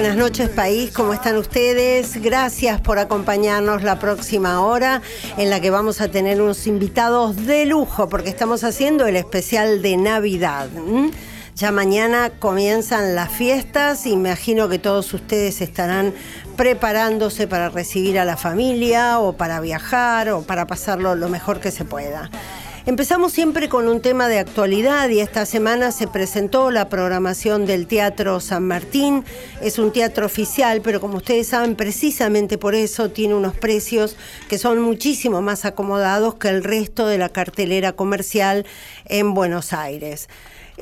Buenas noches país, ¿cómo están ustedes? Gracias por acompañarnos la próxima hora en la que vamos a tener unos invitados de lujo porque estamos haciendo el especial de Navidad. Ya mañana comienzan las fiestas, imagino que todos ustedes estarán preparándose para recibir a la familia o para viajar o para pasarlo lo mejor que se pueda. Empezamos siempre con un tema de actualidad y esta semana se presentó la programación del Teatro San Martín. Es un teatro oficial, pero como ustedes saben, precisamente por eso tiene unos precios que son muchísimo más acomodados que el resto de la cartelera comercial en Buenos Aires.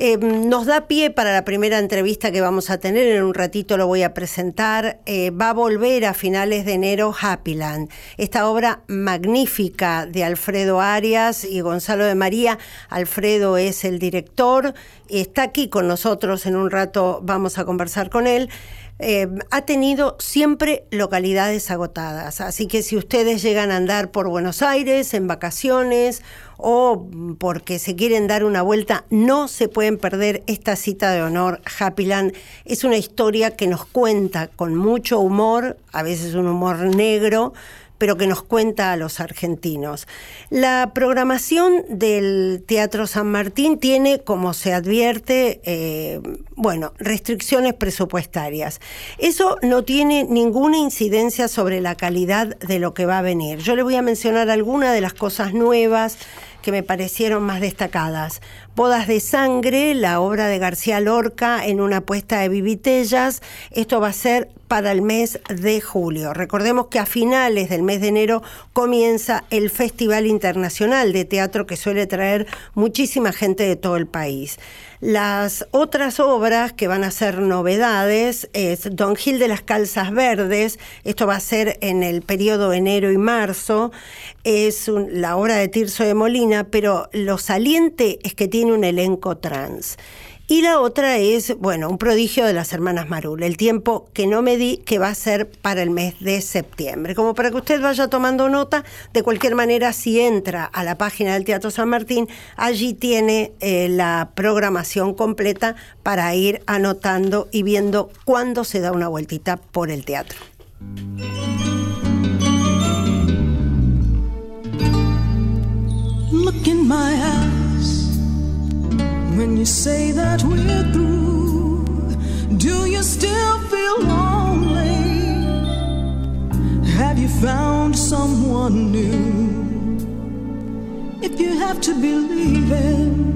Eh, nos da pie para la primera entrevista que vamos a tener, en un ratito lo voy a presentar. Eh, va a volver a finales de enero Happyland, esta obra magnífica de Alfredo Arias y Gonzalo de María. Alfredo es el director, está aquí con nosotros, en un rato vamos a conversar con él. Eh, ha tenido siempre localidades agotadas. Así que si ustedes llegan a andar por Buenos Aires en vacaciones o porque se quieren dar una vuelta, no se pueden perder esta cita de honor. Happyland es una historia que nos cuenta con mucho humor, a veces un humor negro, pero que nos cuenta a los argentinos. La programación del Teatro San Martín tiene, como se advierte, eh, bueno, restricciones presupuestarias. Eso no tiene ninguna incidencia sobre la calidad de lo que va a venir. Yo le voy a mencionar algunas de las cosas nuevas que me parecieron más destacadas. Bodas de Sangre, la obra de García Lorca en una apuesta de Vivitellas. Esto va a ser para el mes de julio. Recordemos que a finales del mes de enero comienza el Festival Internacional de Teatro que suele traer muchísima gente de todo el país. Las otras obras que van a ser novedades es Don Gil de las Calzas Verdes, esto va a ser en el periodo enero y marzo, es la obra de Tirso de Molina, pero lo saliente es que tiene un elenco trans. Y la otra es, bueno, un prodigio de las hermanas Marul, el tiempo que no me di, que va a ser para el mes de septiembre. Como para que usted vaya tomando nota, de cualquier manera, si entra a la página del Teatro San Martín, allí tiene eh, la programación completa para ir anotando y viendo cuándo se da una vueltita por el teatro. When you say that we're through? Do you still feel lonely? Have you found someone new? If you have to believe it,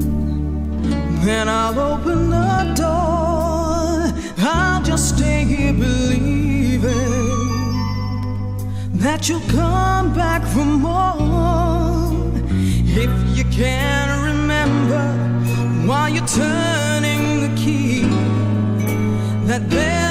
then I'll open the door. I'll just stay here believing that you'll come back for more. If you can while you're turning the key? That there's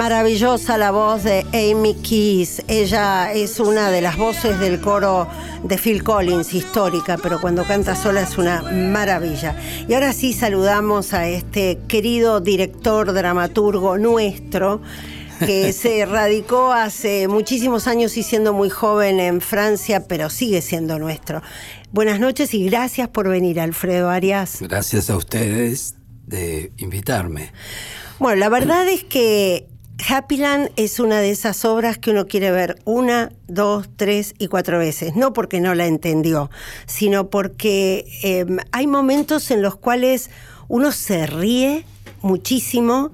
Maravillosa la voz de Amy Keys. Ella es una de las voces del coro de Phil Collins, histórica, pero cuando canta sola es una maravilla. Y ahora sí saludamos a este querido director dramaturgo nuestro que se radicó hace muchísimos años y siendo muy joven en Francia, pero sigue siendo nuestro. Buenas noches y gracias por venir, Alfredo Arias. Gracias a ustedes de invitarme. Bueno, la verdad es que Happyland es una de esas obras que uno quiere ver una, dos, tres y cuatro veces. No porque no la entendió, sino porque eh, hay momentos en los cuales uno se ríe muchísimo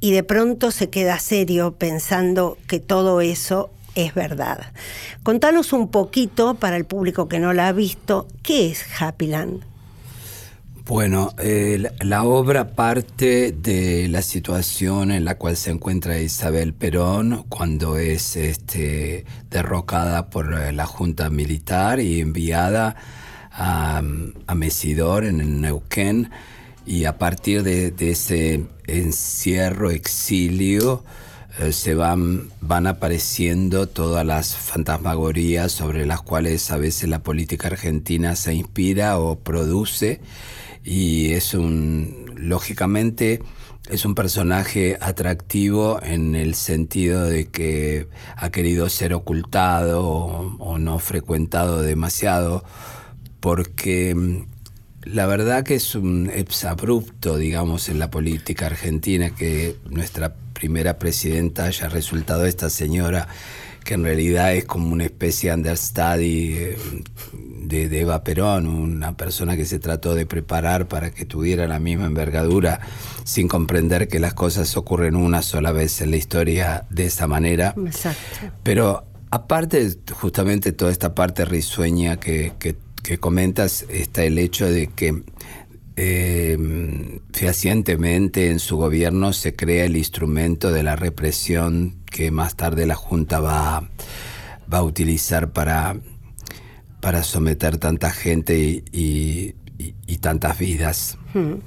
y de pronto se queda serio pensando que todo eso es verdad. Contanos un poquito para el público que no la ha visto, ¿qué es Happyland? Bueno, eh, la, obra parte de la situación en la cual se encuentra Isabel Perón cuando es este, derrocada por eh, la Junta Militar y enviada a, Mesidor en el Neuquén. Y a partir de, ese encierro, exilio, eh, se van, van apareciendo todas las fantasmagorías sobre las cuales a veces la política argentina se inspira o produce y es un, lógicamente, es un personaje atractivo en el sentido de que ha querido ser ocultado o, no frecuentado demasiado, porque mm, la verdad que es un abrupto, digamos, en la política argentina que nuestra primera presidenta haya resultado esta señora que en realidad es como una especie de understudy eh, de, Eva Perón, una persona que se trató de preparar para que tuviera la misma envergadura, sin comprender que las cosas ocurren una sola vez en la historia de esa manera. Exacto. Pero aparte, justamente toda esta parte risueña que, comentas, está el hecho de que eh, fehacientemente en su gobierno se crea el instrumento de la represión que más tarde la Junta va, va a utilizar para para someter tanta gente y, tantas vidas. Hmm.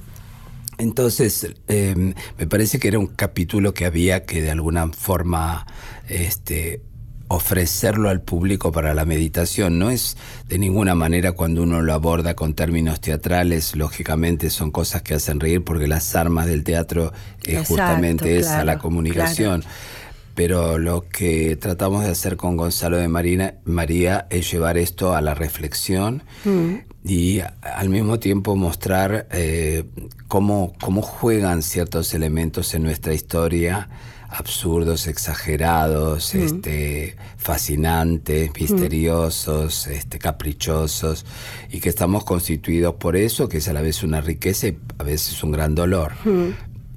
Entonces, em, me parece que era un capítulo que había que de alguna forma este, ofrecerlo al público para la meditación. No es de ninguna manera cuando uno lo aborda con términos teatrales, lógicamente son cosas que hacen reír porque las armas del teatro es justamente esa, la comunicación pero lo que tratamos de hacer con Gonzalo de Marina, María es llevar esto a la reflexión mm. y al mismo tiempo mostrar eh, cómo, cómo juegan ciertos elementos en nuestra historia absurdos, exagerados, mm. este, fascinantes, mm. misteriosos, este, caprichosos, y que estamos constituidos por eso, que es a la vez una riqueza y a veces un gran dolor.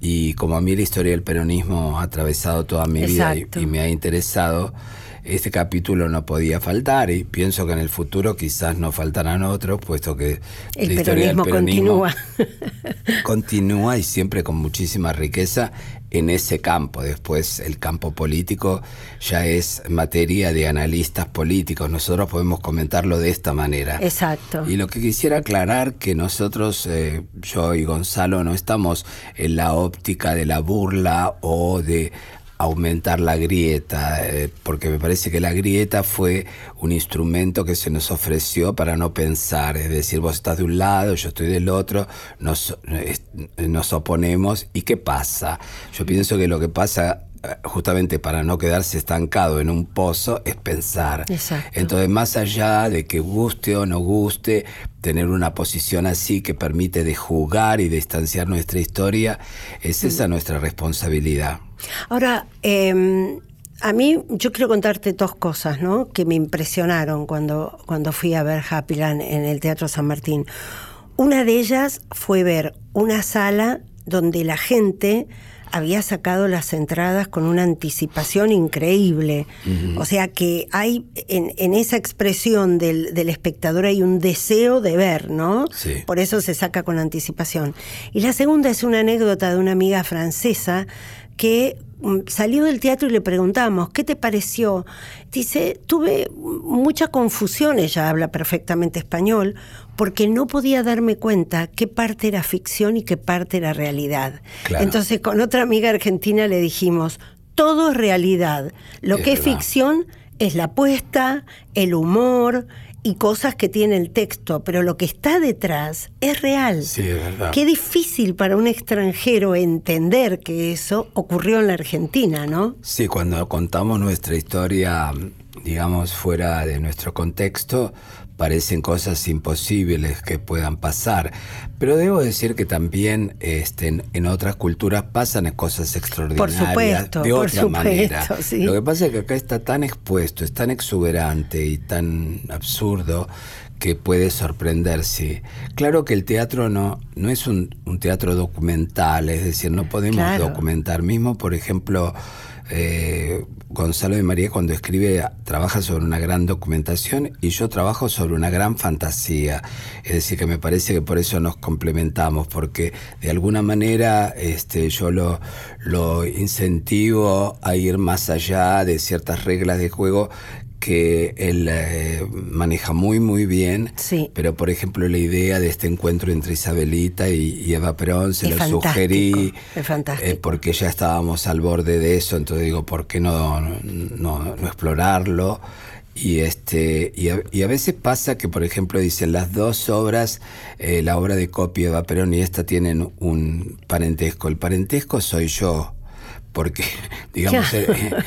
Y como a mí la historia del peronismo ha atravesado toda mi vida y, me ha interesado, este capítulo no podía faltar y pienso que en el futuro quizás no faltarán otros, puesto que el la historia del peronismo continúa. continúa y siempre con muchísima riqueza en ese campo. Después el campo político ya es materia de analistas políticos. Nosotros podemos comentarlo de esta manera. Exacto. Y lo que quisiera aclarar que nosotros, eh, yo y Gonzalo, no estamos en la óptica de la burla o de aumentar la grieta, eh, porque me parece que la grieta fue un instrumento que se nos ofreció para no pensar, es decir, vos estás de un lado, yo estoy del otro, nos, nos oponemos, ¿y qué pasa? Yo pienso que lo que pasa eh, justamente para no quedarse estancado en un pozo es pensar. Entonces, más allá de que guste o no guste, tener una posición así que permite de jugar y distanciar nuestra historia, es esa nuestra responsabilidad. Ahora, em, a mí yo quiero contarte dos cosas, ¿no? Que me impresionaron cuando, cuando fui a ver Happyland en el Teatro San Martín. Una de ellas fue ver una sala donde la gente había sacado las entradas con una anticipación increíble. O sea que hay en, esa expresión del, del, espectador hay un deseo de ver, ¿no? Por eso se saca con anticipación. Y la segunda es una anécdota de una amiga francesa que mm, salió del teatro y le preguntamos, ¿qué te pareció? Dice, tuve mucha confusión, ella habla perfectamente español, porque no podía darme cuenta qué parte era ficción y qué parte era realidad. Entonces con otra amiga argentina le dijimos, todo es realidad, lo que es ficción es la apuesta, el humor, y cosas que tiene el texto, pero lo que está detrás es real. Sí, es verdad. Qué difícil para un extranjero entender que eso ocurrió en la Argentina, ¿no? Sí, cuando contamos nuestra historia, digamos, fuera de nuestro contexto, parecen cosas imposibles que puedan pasar. Pero debo decir que también este, en, otras culturas pasan cosas extraordinarias de otra manera. Lo que pasa es que acá está tan expuesto, es tan exuberante y tan absurdo que puede sorprenderse. Claro que el teatro no, no es un, teatro documental, es decir, no podemos documentar. Mismo, por ejemplo, eh, Gonzalo de María cuando escribe trabaja sobre una gran documentación y yo trabajo sobre una gran fantasía. Es decir, que me parece que por eso nos complementamos, porque de alguna manera este, yo lo, lo incentivo a ir más allá de ciertas reglas de juego que él eh, maneja muy, muy bien. Sí. Pero, por ejemplo, la idea de este encuentro entre Isabelita y, Eva Perón se lo sugerí. Es fantástico. Eh, porque ya estábamos al borde de eso, entonces digo, ¿por qué no, no, no explorarlo? Y, este, y a, veces pasa que, por ejemplo, dicen las dos obras, eh, la obra de Copia Eva Perón y esta tienen un parentesco. El parentesco soy yo porque, digamos, eh,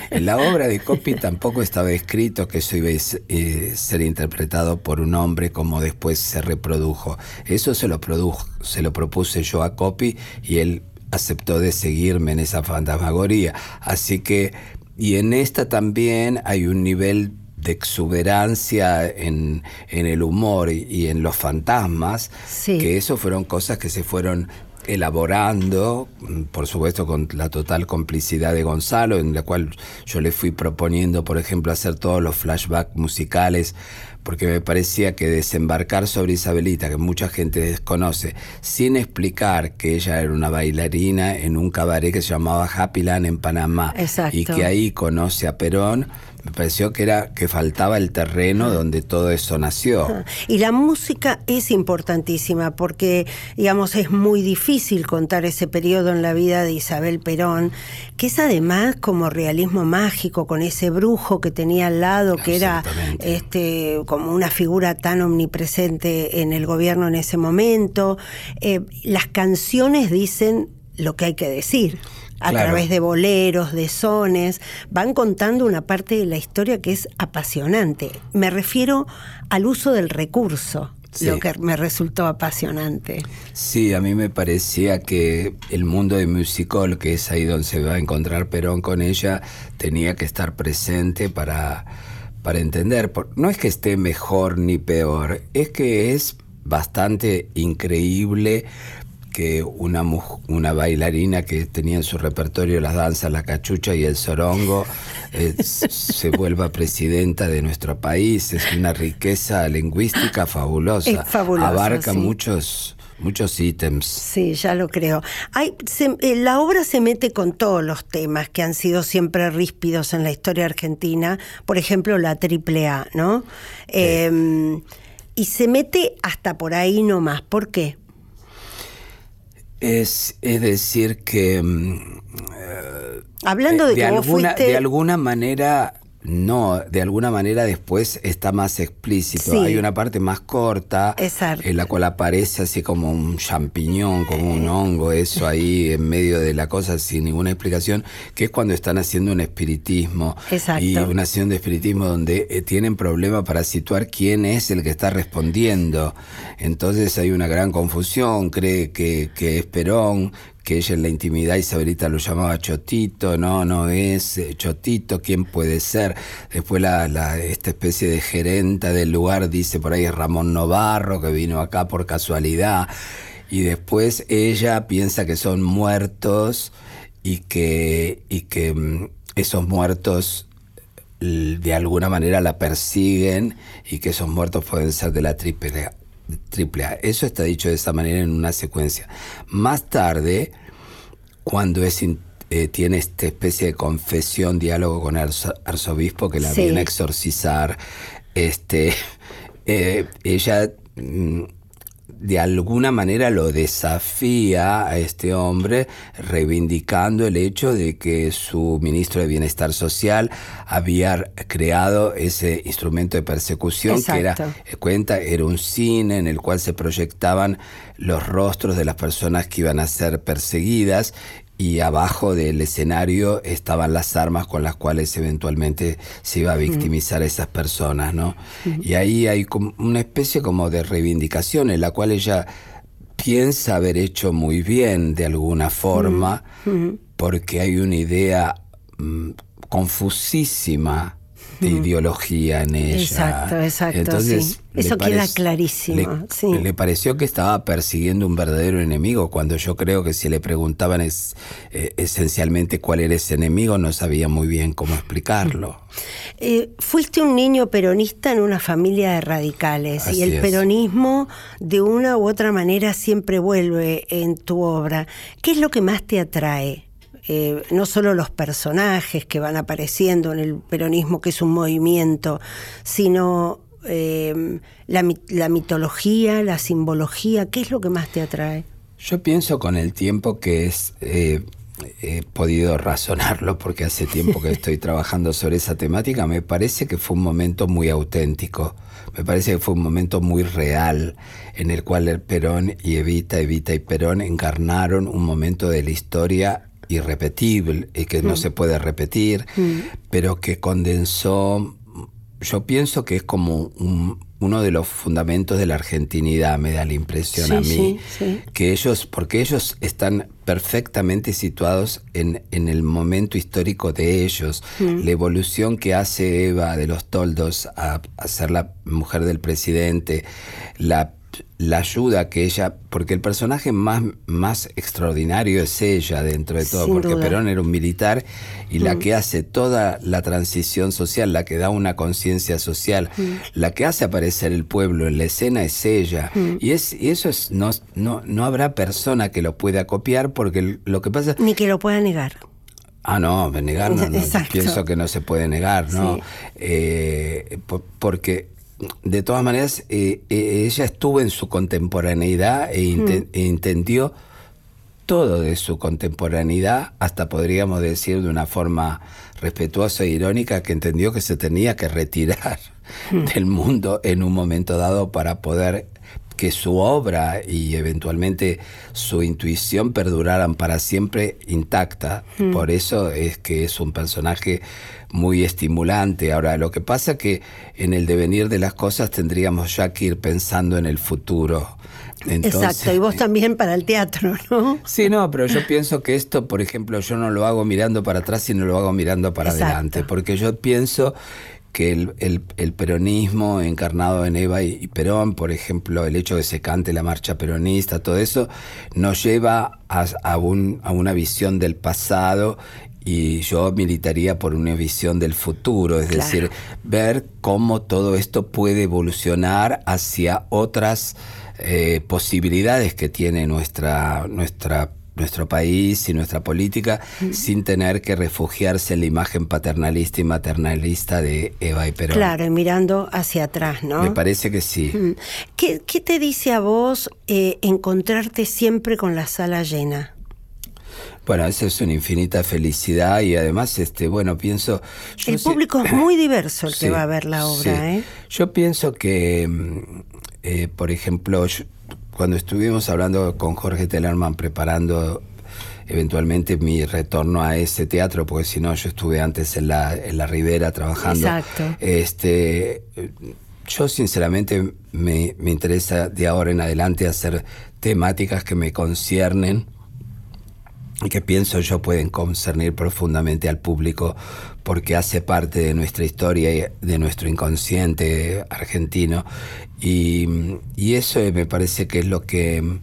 en la obra de Copy tampoco estaba escrito que eso iba a eh, ser interpretado por un hombre como después se reprodujo. Eso se lo, produjo, se lo propuse yo a Copy y él aceptó de seguirme en esa fantasmagoría. Así que, y en esta también hay un nivel de exuberancia en, en el humor y, en los fantasmas, que eso fueron cosas que se fueron elaborando, por supuesto con la total complicidad de Gonzalo, en la cual yo le fui proponiendo, por ejemplo, hacer todos los flashbacks musicales, porque me parecía que desembarcar sobre Isabelita, que mucha gente desconoce, sin explicar que ella era una bailarina en un cabaret que se llamaba Happy Land en Panamá, y que ahí conoce a Perón, me pareció que era que faltaba el terreno donde todo eso nació. Y la música es importantísima porque, digamos, es muy difícil contar ese periodo en la vida de Isabel Perón, que es además como realismo mágico, con ese brujo que tenía al lado, que era este, como una figura tan omnipresente en el gobierno en ese momento. Eh, las canciones dicen lo que hay que decir a través de boleros, de sones, van contando una parte de la historia que es apasionante. Me refiero al uso del recurso. Lo que me resultó apasionante. Sí, a mí me parecía que el mundo de musical, que es ahí donde se va a encontrar Perón con ella, tenía que estar presente para, para entender. No es que esté mejor ni peor, es que es bastante increíble que una, una bailarina que tenía en su repertorio las danzas, la cachucha y el sorongo eh, se vuelva presidenta de nuestro país. Es una riqueza lingüística fabulosa. Abarca muchos muchos ítems. Sí, ya lo creo. Hay, eh, la obra se mete con todos los temas que han sido siempre ríspidos en la historia argentina, por ejemplo la triple A, ¿no? Em, y se mete hasta por ahí nomás. ¿Por qué? Es, es decir que... Mm, eh, Hablando de, que alguna, fuiste... De alguna manera no, de alguna manera después está más explícito. Hay una parte más corta en la cual aparece así como un champiñón, como un hongo, eso ahí en medio de la cosa sin ninguna explicación, que es cuando están haciendo un espiritismo. Y una sesión de espiritismo donde eh, tienen problema para situar quién es el que está respondiendo. Entonces hay una gran confusión, cree que, que es Perón, que ella en la intimidad Isabelita lo llamaba Chotito, no, no es eh, Chotito, ¿quién puede ser? Después la, esta especie de gerenta del lugar dice por ahí Ramón Novarro, que vino acá por casualidad, y después ella piensa que son muertos y que, y que mm, esos muertos de alguna manera la persiguen y que esos muertos pueden ser de la triple triple A. Eso está dicho de esa manera en una secuencia. Más tarde, cuando es eh, tiene esta especie de confesión, diálogo con el arzobispo que la viene a exorcizar, este, eh, ella mm, de alguna manera lo desafía a este hombre, reivindicando el hecho de que su ministro de Bienestar Social había creado ese instrumento de persecución que era, eh, cuenta, era un cine en el cual se proyectaban los rostros de las personas que iban a ser perseguidas y abajo del escenario estaban las armas con las cuales eventualmente se iba a victimizar a esas personas, ¿no? Y ahí hay como una especie como de reivindicación en la cual ella piensa haber hecho muy bien de alguna forma, porque hay una idea mm, confusísima de ideología en ella. Exacto, exacto. Entonces, Eso queda clarísimo. Le, pareció que estaba persiguiendo un verdadero enemigo, cuando yo creo que si le preguntaban es, eh, esencialmente cuál era ese enemigo, no sabía muy bien cómo explicarlo. Eh, fuiste un niño peronista en una familia de radicales y el peronismo de una u otra manera siempre vuelve en tu obra. ¿Qué es lo que más te atrae? Eh, no solo los personajes que van apareciendo en el peronismo, que es un movimiento, sino eh, la, la mitología, la simbología, ¿qué es lo que más te atrae? Yo pienso con el tiempo que es he podido razonarlo porque hace tiempo que estoy trabajando sobre esa temática, me parece que fue un momento muy auténtico, me parece que fue un momento muy real en el cual el Perón y Evita, Evita y Perón encarnaron un momento de la historia irrepetible y que no mm. se puede repetir, mm. pero que condensó, yo pienso que es como un, uno de los fundamentos de la argentinidad, me da la impresión a mí, que ellos, porque ellos están perfectamente situados en, en el momento histórico de ellos, mm. la evolución que hace Eva de los toldos a, a ser la mujer del presidente, la la ayuda que ella, porque el personaje más, más extraordinario es ella dentro de todo, porque Perón era un militar y la mm. que hace toda la transición social, la que da una conciencia social, mm. la que hace aparecer el pueblo en la escena es ella. Mm. Y, es, y eso es, no, no, no habrá persona que lo pueda copiar porque lo que pasa... Ni que lo pueda negar. Ah, no, negar no, pienso que no se puede negar, ¿no? Eh, porque de todas maneras, eh, eh, ella estuvo en su contemporaneidad e, mm. e, entendió todo de su contemporaneidad, hasta podríamos decir de una forma respetuosa e irónica, que entendió que se tenía que retirar mm. del mundo en un momento dado para poder que su obra y eventualmente su intuición perduraran para siempre intacta. Hmm. Por eso es que es un personaje muy estimulante. Ahora, lo que pasa es que en el devenir de las cosas tendríamos ya que ir pensando en el futuro. Exacto, y vos también para el teatro, ¿no? Sí, no, pero yo pienso que esto, por ejemplo, yo no lo hago mirando para atrás, sino lo hago mirando para adelante, porque yo pienso que el, peronismo encarnado en Eva y, Perón, por ejemplo, el hecho de que se cante la marcha peronista, todo eso, nos lleva a, a, una visión del pasado y yo militaría por una visión del futuro, es decir, ver cómo todo esto puede evolucionar hacia otras eh, posibilidades que tiene nuestra, nuestra nuestro país y nuestra política sin tener que refugiarse en la imagen paternalista y maternalista de Eva y Perón. Claro, y mirando hacia atrás, ¿no? Me parece que sí. ¿Qué, te dice a vos eh, encontrarte siempre con la sala llena? Bueno, eso es una infinita felicidad y además, este, bueno, pienso... el público es muy diverso el que va a ver la obra, ¿eh? Yo pienso que, mm, eh, por ejemplo, cuando estuvimos hablando con Jorge Tellerman preparando eventualmente mi retorno a ese teatro, porque si no, yo estuve antes en la, en la Ribera trabajando. Exacto. Este, yo sinceramente me, me interesa de ahora en adelante hacer temáticas que me conciernen y que pienso yo pueden concernir profundamente al público porque hace parte de nuestra historia y de nuestro inconsciente argentino y, y eso me parece que es lo que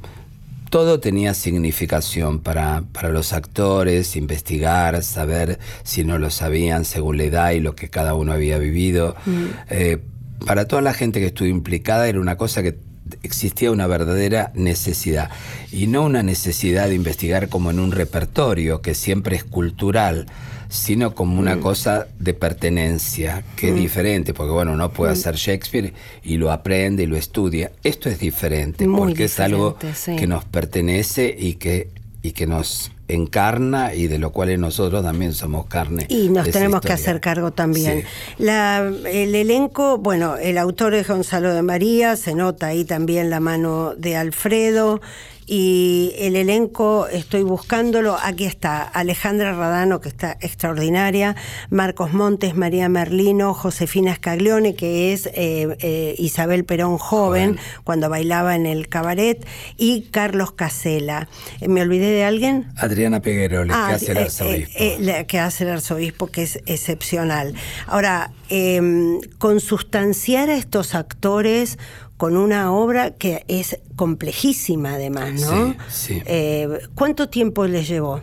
todo tenía significación para, para, los actores, investigar, saber si no lo sabían según la edad y lo que cada uno había vivido. Mm. Eh, para toda la gente que estuvo implicada era una cosa que existía una verdadera necesidad y no una necesidad de investigar como en un repertorio que siempre es cultural, sino como una mm. cosa de pertenencia, que es mm. diferente, porque bueno, uno puede mm. hacer Shakespeare y lo aprende y lo estudia. Esto es diferente, porque es algo que nos pertenece y que, y que nos encarna y de lo cual nosotros también somos carne. Y nos tenemos que hacer cargo también. La, el elenco, bueno, el autor es Gonzalo de María, se nota ahí también la mano de Alfredo y el elenco estoy buscándolo. Aquí está Alejandra Radano, que está extraordinaria, Marcos Montes, María Merlino, Josefina Scaglione, que es eh, eh, Isabel Perón joven, cuando bailaba en el cabaret, y Carlos Casela. Eh, ¿Me olvidé de alguien? Adriana Peguero, que hace el arzobispo. que hace el arzobispo, que es excepcional. Ahora, em, consustanciar a estos actores con una obra que es complejísima además, ¿no? Sí, eh, ¿Cuánto tiempo les llevó?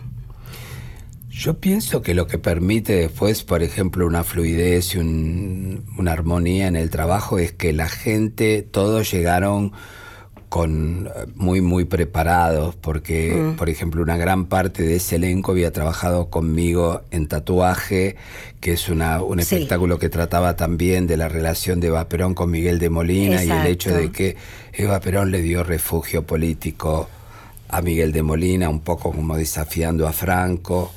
Yo pienso que lo que permite después, por ejemplo, una fluidez y una armonía en el trabajo es que la gente, todos llegaron con muy muy preparados porque Mm. por ejemplo una gran parte de ese elenco había trabajado conmigo en tatuaje que es una, un Sí. espectáculo que trataba también de la relación de Eva Perón con Miguel de Molina y el hecho de que Eva Perón le dio refugio político a Miguel de Molina un poco como desafiando a Franco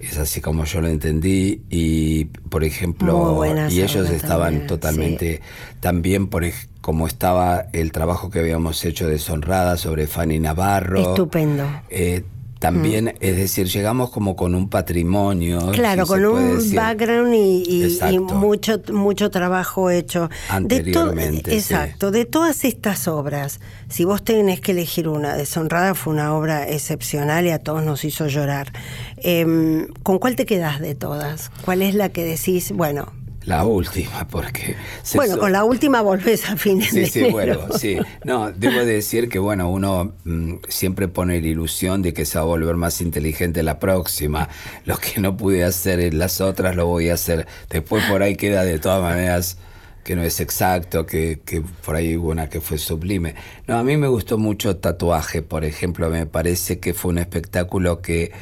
es así como yo lo entendí y por ejemplo y ellos estaban también, totalmente también por como estaba el trabajo que habíamos hecho de Sonrada sobre Fanny Navarro. Estupendo. Eh, también, es decir, llegamos como con un patrimonio. Claro, si con un background y, y- y Exacto. mucho, mucho trabajo hecho. De Anteriormente, sí. exacto, de todas estas obras, si vos tenés que elegir una, Deshonrada fue una obra excepcional y a todos nos hizo llorar. Em, ¿Con cuál te quedás de todas? ¿Cuál es la que decís, bueno, La última, porque... se bueno, so- con la última volvés a fines Sí, de sí, enero. bueno, sí. No, debo decir que, bueno, uno mm, siempre pone la ilusión de que se va a volver más inteligente la próxima. Lo que no pude hacer en las otras lo voy a hacer. Después por ahí queda de todas maneras que no es exacto, que, que por ahí hubo una que fue sublime. No, a mí me gustó mucho Tatuaje, por ejemplo, me parece que fue un espectáculo que,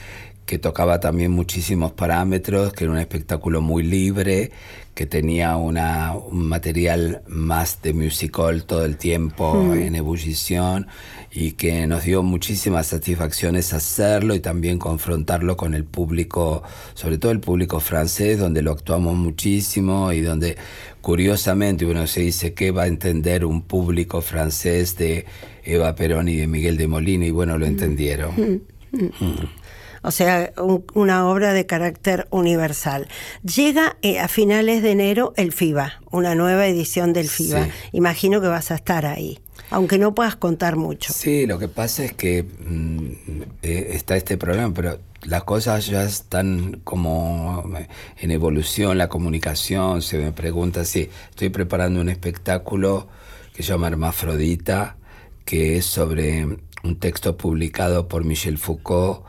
que tocaba también muchísimos parámetros, que era un espectáculo muy libre, que tenía una, un material más de musical todo el tiempo en ebullición y que nos dio muchísimas satisfacciones hacerlo y también confrontarlo con el público, sobre todo el público francés, donde lo actuamos muchísimo y donde curiosamente uno se dice que va a entender un público francés de Eva Perón y de Miguel de Molina y bueno, lo entendieron. O sea, un- una obra de carácter universal. Llega eh, a finales de enero el FIBA, una nueva edición del FIBA. Sí. Imagino que vas a estar ahí, aunque no puedas contar mucho. Sí, lo que pasa es que mm, eh, está este problema, pero las cosas ya están como en evolución, la comunicación, se me pregunta si estoy preparando un espectáculo que se llama Hermafrodita, que es sobre un texto publicado por Michel Foucault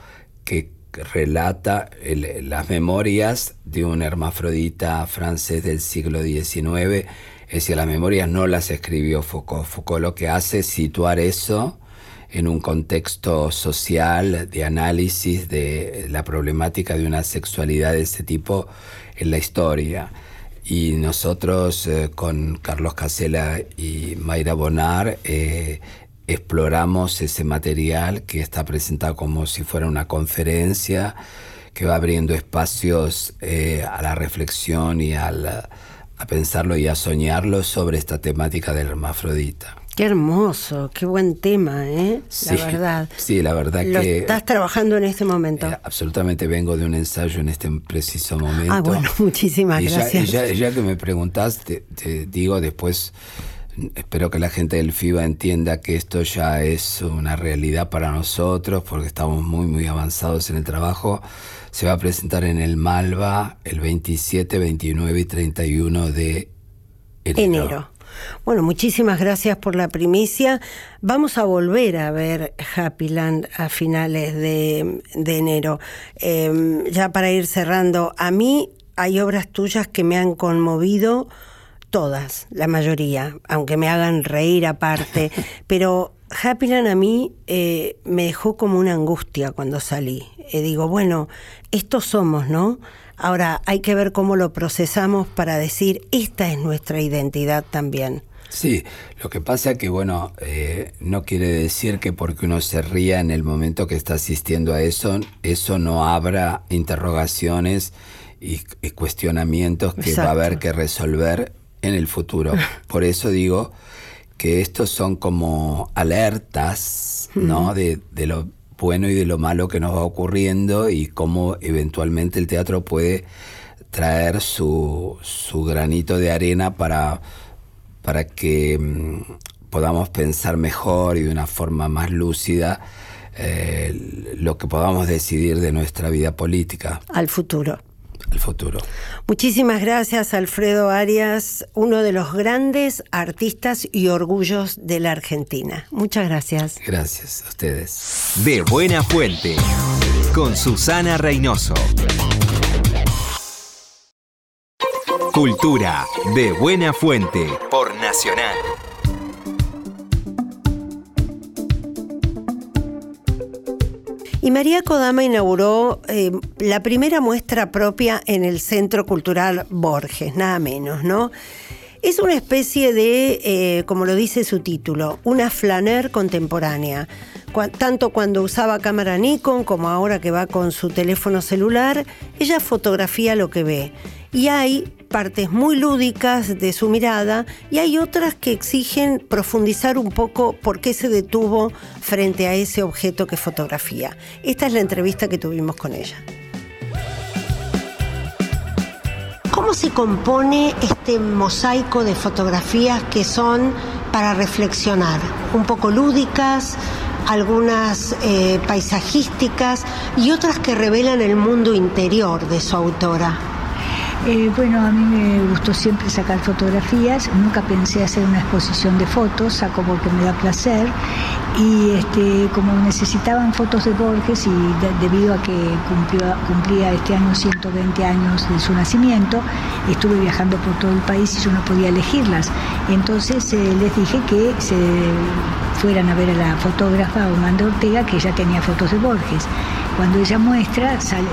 que relata el- las memorias de un hermafrodita francés del siglo XIX. Es decir, las memorias no las escribió Foucault. Foucault lo que hace es situar eso en un contexto social de análisis de la problemática de una sexualidad de ese tipo en la historia. Y nosotros eh, con Carlos Casella y Mayra Bonar eh, exploramos ese material que está presentado como si fuera una conferencia que va abriendo espacios eh, a la reflexión y al- a pensarlo y a soñarlo sobre esta temática del hermafrodita. Qué hermoso, qué buen tema, ¿eh? Sí, la verdad. sí, la verdad Lo que- estás trabajando en este momento. Eh, absolutamente vengo de un ensayo en este preciso momento. Ah, bueno, muchísimas y ya, gracias. y ya, ya que me preguntás, te, digo después, espero que la gente del FIBA entienda que esto ya es una realidad para nosotros, porque estamos muy, muy avanzados en el trabajo. Se va a presentar en el Malva el 27, 29 y 31 de enero. Bueno, muchísimas gracias por la primicia. Vamos a volver a ver Happyland a finales de, de enero. Eh, ya para ir cerrando, a mí hay obras tuyas que me han conmovido, todas, la mayoría, aunque me hagan reír aparte, pero Happyland a mí eh, me dejó como una angustia cuando salí. Eh, digo, bueno, estos somos, ¿no? Ahora hay que ver cómo lo procesamos para decir, esta es nuestra identidad también. Sí, lo que pasa que, bueno, eh, no quiere decir que porque uno se ría en el momento que está asistiendo a eso, eso no abra interrogaciones y, y cuestionamientos que va a haber que resolver en el futuro. Por eso digo que estos son como alertas, ¿no? De, de lo bueno y de lo malo que nos va ocurriendo y cómo eventualmente el teatro puede traer su, su granito de arena para, para que mm, podamos pensar mejor y de una forma más lúcida eh, lo que podamos decidir de nuestra vida política, Al futuro. El futuro. Muchísimas gracias, Alfredo Arias, uno de los grandes artistas y orgullos de la Argentina. Muchas gracias. Gracias a ustedes. De Buena Fuente, con Susana Reynoso. Cultura de Buena Fuente por Nacional. Y María Kodama inauguró eh, la primera muestra propia en el Centro Cultural Borges, nada menos, ¿no? Es una especie de, eh, como lo dice su título, una flaner contemporánea. tanto cuando usaba cámara Nikon como ahora que va con su teléfono celular, ella fotografía lo que ve. Y hay partes muy lúdicas de su mirada y hay otras que exigen profundizar un poco por qué se detuvo frente a ese objeto que fotografía. Esta es la entrevista que tuvimos con ella. ¿Cómo se compone este mosaico de fotografías que son para reflexionar? Un poco lúdicas, algunas eh, paisajísticas y otras que revelan el mundo interior de su autora. Eh, bueno, a mí me gustó siempre sacar fotografías, nunca pensé hacer una exposición de fotos, saco porque me da placer y este, como necesitaban fotos de Borges y debido a que cumplía este año 120 años de su nacimiento, estuve viajando por todo el país y yo no podía elegirlas. Entonces eh, les dije que se fueran a ver a la fotógrafa Omanda Ortega que ya tenía fotos de Borges. Cuando ella muestra, sale,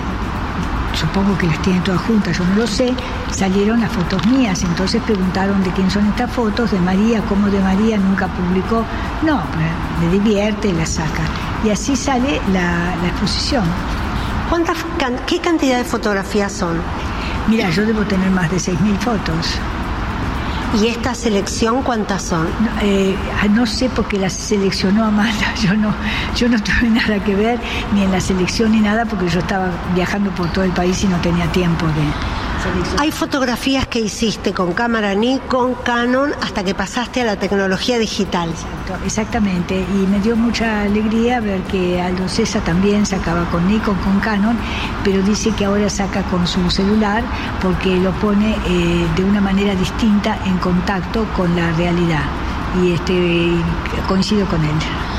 supongo que las tienen todas juntas, yo no lo sé, salieron las fotos mías. Entonces preguntaron de quién son estas fotos, de María, cómo de María nunca publicó. No, le divierte, la saca. Y así sale la, exposición. ¿Cuántas, ¿Qué cantidad de fotografías son? Mira, yo debo tener más de 6.000 fotos. ¿Y esta selección cuántas son? No, eh, no sé porque la seleccionó Amanda, yo no, yo no tuve nada que ver ni en la selección ni nada porque yo estaba viajando por todo el país y no tenía tiempo de hay fotografías que hiciste con cámara Nikon, Canon, hasta que pasaste a la tecnología digital. exactamente. Y me dio mucha alegría ver que Aldo César también sacaba con Nikon, con Canon, pero dice que ahora saca con su celular porque lo pone eh, de una manera distinta en contacto con la realidad. Y este, coincido con él.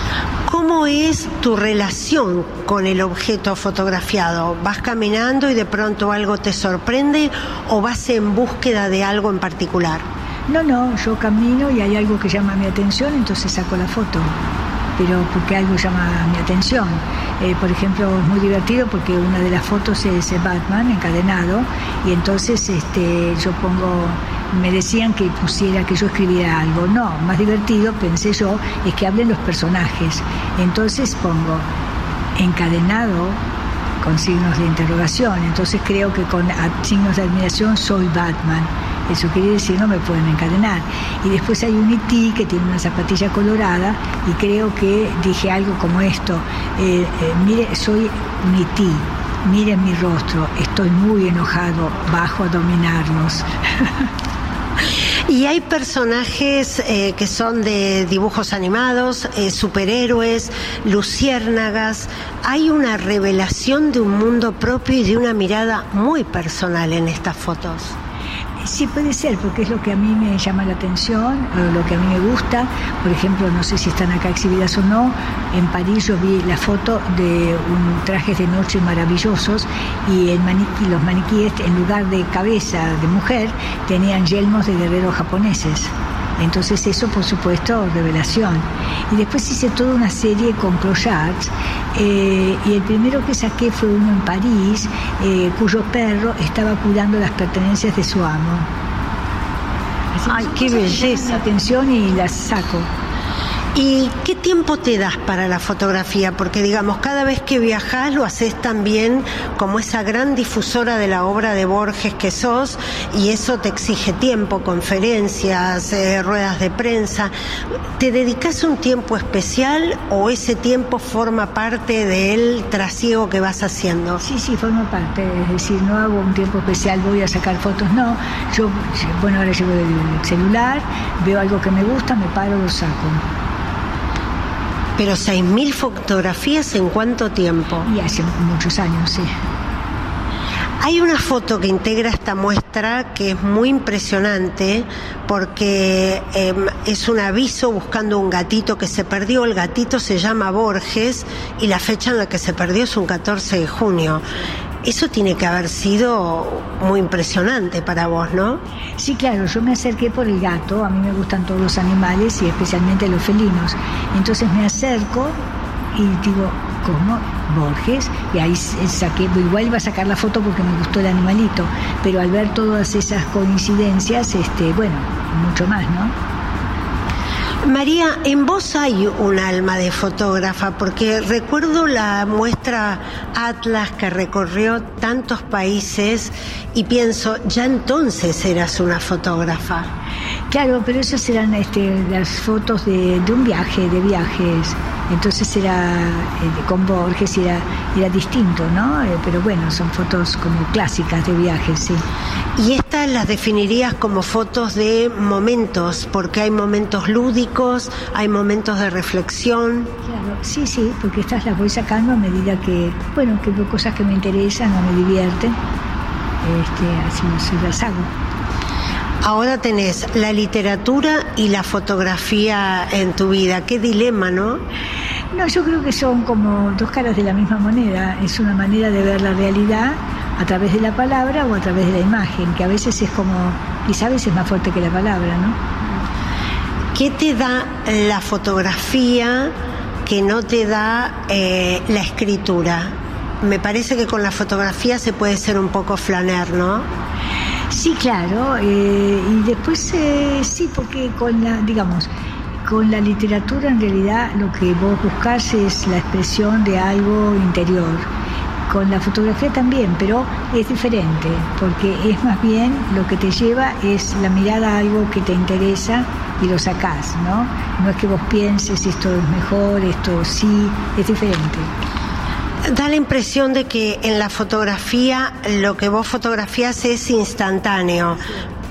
¿Cómo es tu relación con el objeto fotografiado? ¿Vas caminando y de pronto algo te sorprende o vas en búsqueda de algo en particular? No, no, yo camino y hay algo que llama mi atención, entonces saco la foto pero porque algo llama mi atención. Eh, por ejemplo, es muy divertido porque una de las fotos es Batman encadenado y entonces este, yo pongo, me decían que pusiera, que yo escribiera algo. No, más divertido, pensé yo, es que hablen los personajes. Entonces pongo encadenado con signos de interrogación. Entonces creo que con signos de admiración soy Batman. Eso quiere decir no me pueden encadenar. Y después hay un IT que tiene una zapatilla colorada y creo que dije algo como esto. Eh, eh, mire, soy un IT. Miren mi rostro, estoy muy enojado, bajo a dominarlos. Y hay personajes eh, que son de dibujos animados, superhéroes, luciérnagas. Hay una revelación de un mundo propio y de una mirada muy personal en estas fotos. Sí puede ser, porque es lo que a mí me llama la atención, lo que a mí me gusta. Por ejemplo, no sé si están acá exhibidas o no, en París yo vi la foto de un trajes de noche maravillosos y el maniquí, los maniquíes en lugar de cabeza de mujer tenían yelmos de guerreros japoneses. Entonces eso, por supuesto, revelación. Y después hice toda una serie con clochards eh, y el primero que saqué fue uno en París, eh, cuyo perro estaba cuidando las pertenencias de su amo. Ay, qué belleza. Atención y las saco. ¿Y qué tiempo te das para la fotografía? Porque digamos, cada vez que viajas lo haces también como esa gran difusora de la obra de Borges que sos y eso te exige tiempo, conferencias, eh, ruedas de prensa. ¿Te dedicas un tiempo especial o ese tiempo forma parte del trasiego que vas haciendo? Sí, sí, forma parte. Es decir, no hago un tiempo especial, voy a sacar fotos, no. Yo, bueno, ahora llevo el celular, veo algo que me gusta, me paro, lo saco. Pero 6.000 fotografías en cuánto tiempo? Y hace muchos años, sí. Hay una foto que integra esta muestra que es muy impresionante porque em, es un aviso buscando un gatito que se perdió. El gatito se llama Borges y la fecha en la que se perdió es un 14 de junio. Eso tiene que haber sido muy impresionante para vos, ¿no? Sí, claro, yo me acerqué por el gato, a mí me gustan todos los animales y especialmente los felinos. Entonces me acerco y digo, como Borges, y ahí saqué, igual iba a sacar la foto porque me gustó el animalito, pero al ver todas esas coincidencias, este, bueno, mucho más, ¿no? María, en vos hay un alma de fotógrafa, porque recuerdo la muestra Atlas que recorrió tantos países y pienso, ya entonces eras una fotógrafa. Claro, pero esas eran este, las fotos de, un viaje, de viajes. Entonces era eh, con Borges era, era distinto, ¿no? Eh, pero bueno, son fotos como clásicas de viajes, sí. Y estas las definirías como fotos de momentos, porque hay momentos lúdicos, hay momentos de reflexión. Claro, sí, sí, porque estas las voy sacando a medida que, bueno, que veo cosas que me interesan o me divierten, este, así las hago. Ahora tenés la literatura y la fotografía en tu vida. Qué dilema, ¿no? No, yo creo que son como dos caras de la misma moneda. Es una manera de ver la realidad a través de la palabra o a través de la imagen, que a veces es como, quizá a veces es más fuerte que la palabra, ¿no? ¿Qué te da la fotografía que no te da eh, la escritura? Me parece que con la fotografía se puede ser un poco flaner, ¿no? Sí, claro, eh, y después eh, sí, porque con la, digamos, con la literatura en realidad lo que vos buscás es la expresión de algo interior. Con la fotografía también, pero es diferente, porque es más bien lo que te lleva es la mirada a algo que te interesa y lo sacás, ¿no? No es que vos pienses esto es mejor, esto sí, es diferente. Da la impresión de que en la fotografía lo que vos fotografías es instantáneo,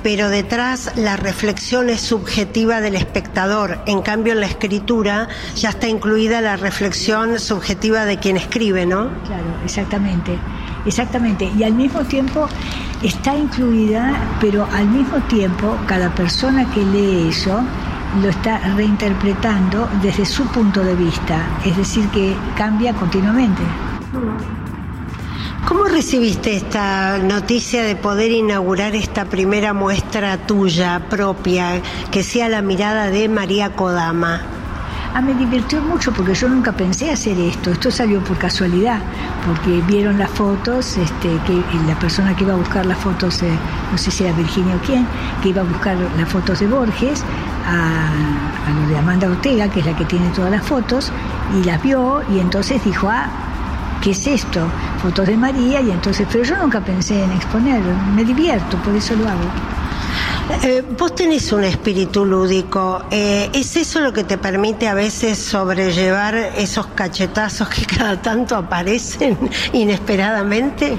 pero detrás la reflexión es subjetiva del espectador. En cambio, en la escritura ya está incluida la reflexión subjetiva de quien escribe, ¿no? Claro, exactamente, exactamente. Y al mismo tiempo está incluida, pero al mismo tiempo cada persona que lee eso lo está reinterpretando desde su punto de vista, es decir, que cambia continuamente. ¿Cómo recibiste esta noticia de poder inaugurar esta primera muestra tuya propia, que sea la mirada de María Kodama? Ah, me divirtió mucho porque yo nunca pensé hacer esto. Esto salió por casualidad, porque vieron las fotos, este, que la persona que iba a buscar las fotos, eh, no sé si era Virginia o quién, que iba a buscar las fotos de Borges, a, a lo de Amanda Ortega, que es la que tiene todas las fotos, y las vio y entonces dijo, ah, ¿qué es esto? Fotos de María y entonces, pero yo nunca pensé en exponer, me divierto, por eso lo hago. Eh, vos tenés un espíritu lúdico, eh, ¿es eso lo que te permite a veces sobrellevar esos cachetazos que cada tanto aparecen inesperadamente?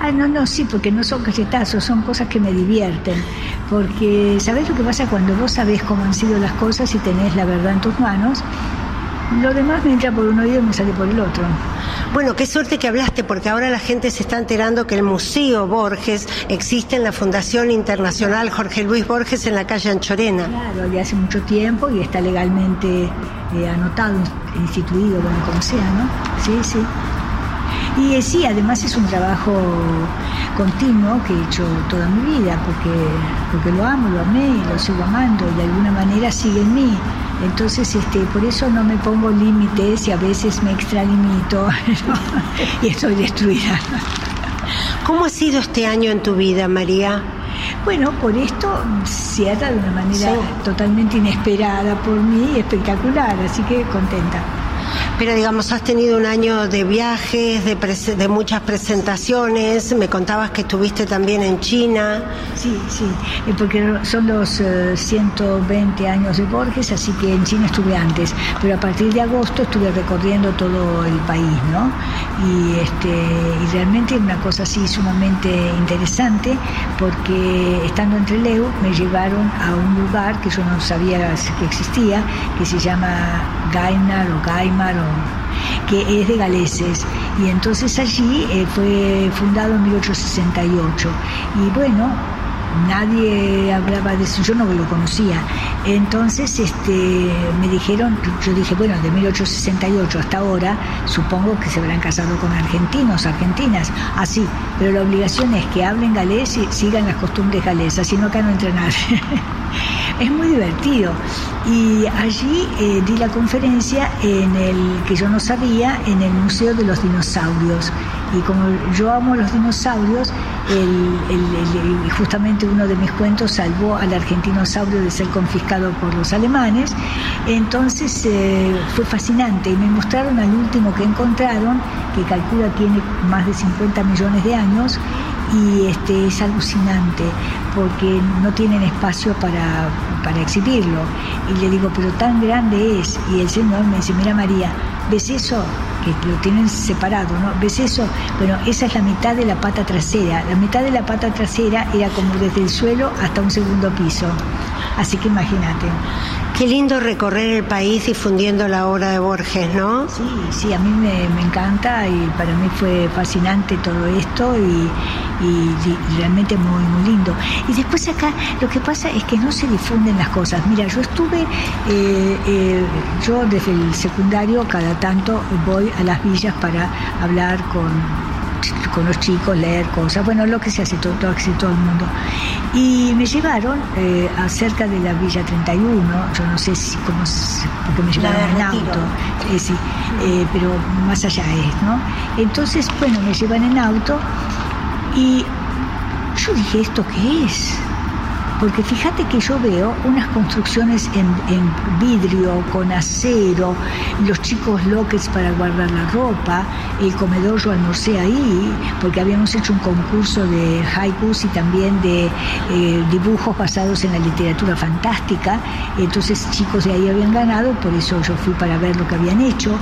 Ah, no, no, sí, porque no son cachetazos, son cosas que me divierten. Porque, ¿sabés lo que pasa cuando vos sabés cómo han sido las cosas y tenés la verdad en tus manos? Lo demás me entra por un oído y me sale por el otro. Bueno, qué suerte que hablaste, porque ahora la gente se está enterando que el Museo Borges existe en la Fundación Internacional Jorge Luis Borges en la calle Anchorena. Claro, de hace mucho tiempo y está legalmente eh, anotado, instituido, bueno, como sea, ¿no? Sí, sí. Y eh, sí, además es un trabajo continuo que he hecho toda mi vida, porque, porque lo amo, lo amé y lo sigo amando y de alguna manera sigue en mí. Entonces, este, por eso no me pongo límites y a veces me extralimito y estoy destruida. ¿Cómo ha sido este año en tu vida, María? Bueno, por esto cierta de una manera totalmente inesperada por mí, espectacular, así que contenta. Pero digamos, has tenido un año de viajes, de, de muchas presentaciones, me contabas que estuviste también en China. Sí, sí, eh, porque son los 120 eh, años de Borges, así que en China estuve antes, pero a partir de agosto estuve recorriendo todo el país, ¿no? Y, este, y realmente una cosa así sumamente interesante, porque estando entre Leu me llevaron a un lugar que yo no sabía que existía, que se llama Gaimar o que es de galeses. Y entonces allí eh, fue fundado en 1868. Y bueno, nadie hablaba de eso, yo no lo conocía. Entonces este, me dijeron, yo dije, bueno, de 1868 hasta ahora, supongo que se habrán casado con argentinos, argentinas, así, pero la obligación es que hablen galés y sigan las costumbres galesas, si no acá no entra nadie. es muy divertido. Y allí eh, di la conferencia en el que yo no sabía, en el Museo de los Dinosaurios. Y como yo amo los dinosaurios, justamente uno de mis cuentos salvó al argentinosaurio de ser confiscado por los alemanes. Entonces eh, fue fascinante y me mostraron al último que encontraron, que calcula tiene más de 50 millones de años, y este, es alucinante porque no tienen espacio para, para exhibirlo. Y le digo, pero tan grande es. Y el Señor me dice, mira María, ¿ves eso? Que lo tienen separado, ¿no? ¿Ves eso? Bueno, esa es la mitad de la pata trasera. La mitad de la pata trasera era como desde el suelo hasta un segundo piso. Así que imagínate. Qué lindo recorrer el país difundiendo la obra de Borges, ¿no? Sí, sí, a mí me, encanta y para mí fue fascinante todo esto y, realmente muy, muy lindo. Y después acá lo que pasa es que no se difunden las cosas. Mira, yo estuve, eh, eh, yo desde el secundario cada tanto voy a las villas para hablar con con los chicos, leer cosas, bueno, lo que se hace todo, todo, todo el mundo. Y me llevaron eh, a cerca de la Villa 31, yo no sé si cómo, porque me llevaron en auto, eh, sí, eh, pero más allá es, ¿no? Entonces, bueno, me llevan en auto y yo dije, ¿esto qué es? Porque fíjate que yo veo unas construcciones en, vidrio, con acero, los chicos lockets para guardar la ropa, el comedor yo almorcé ahí, porque habíamos hecho un concurso de haikus y también de eh, dibujos basados en la literatura fantástica, entonces chicos de ahí habían ganado, por eso yo fui para ver lo que habían hecho.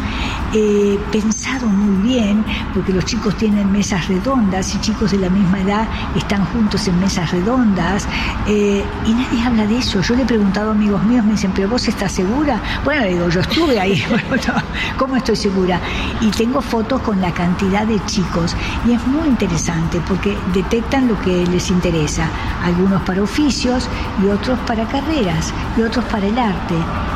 Eh, pensado muy bien, porque los chicos tienen mesas redondas y chicos de la misma edad están juntos en mesas redondas. Eh, y nadie habla de eso. Yo le he preguntado a amigos míos, me dicen, pero vos estás segura? Bueno, le digo, yo estuve ahí, ¿cómo estoy segura? Y tengo fotos con la cantidad de chicos. Y es muy interesante porque detectan lo que les interesa. Algunos para oficios y otros para carreras y otros para el arte.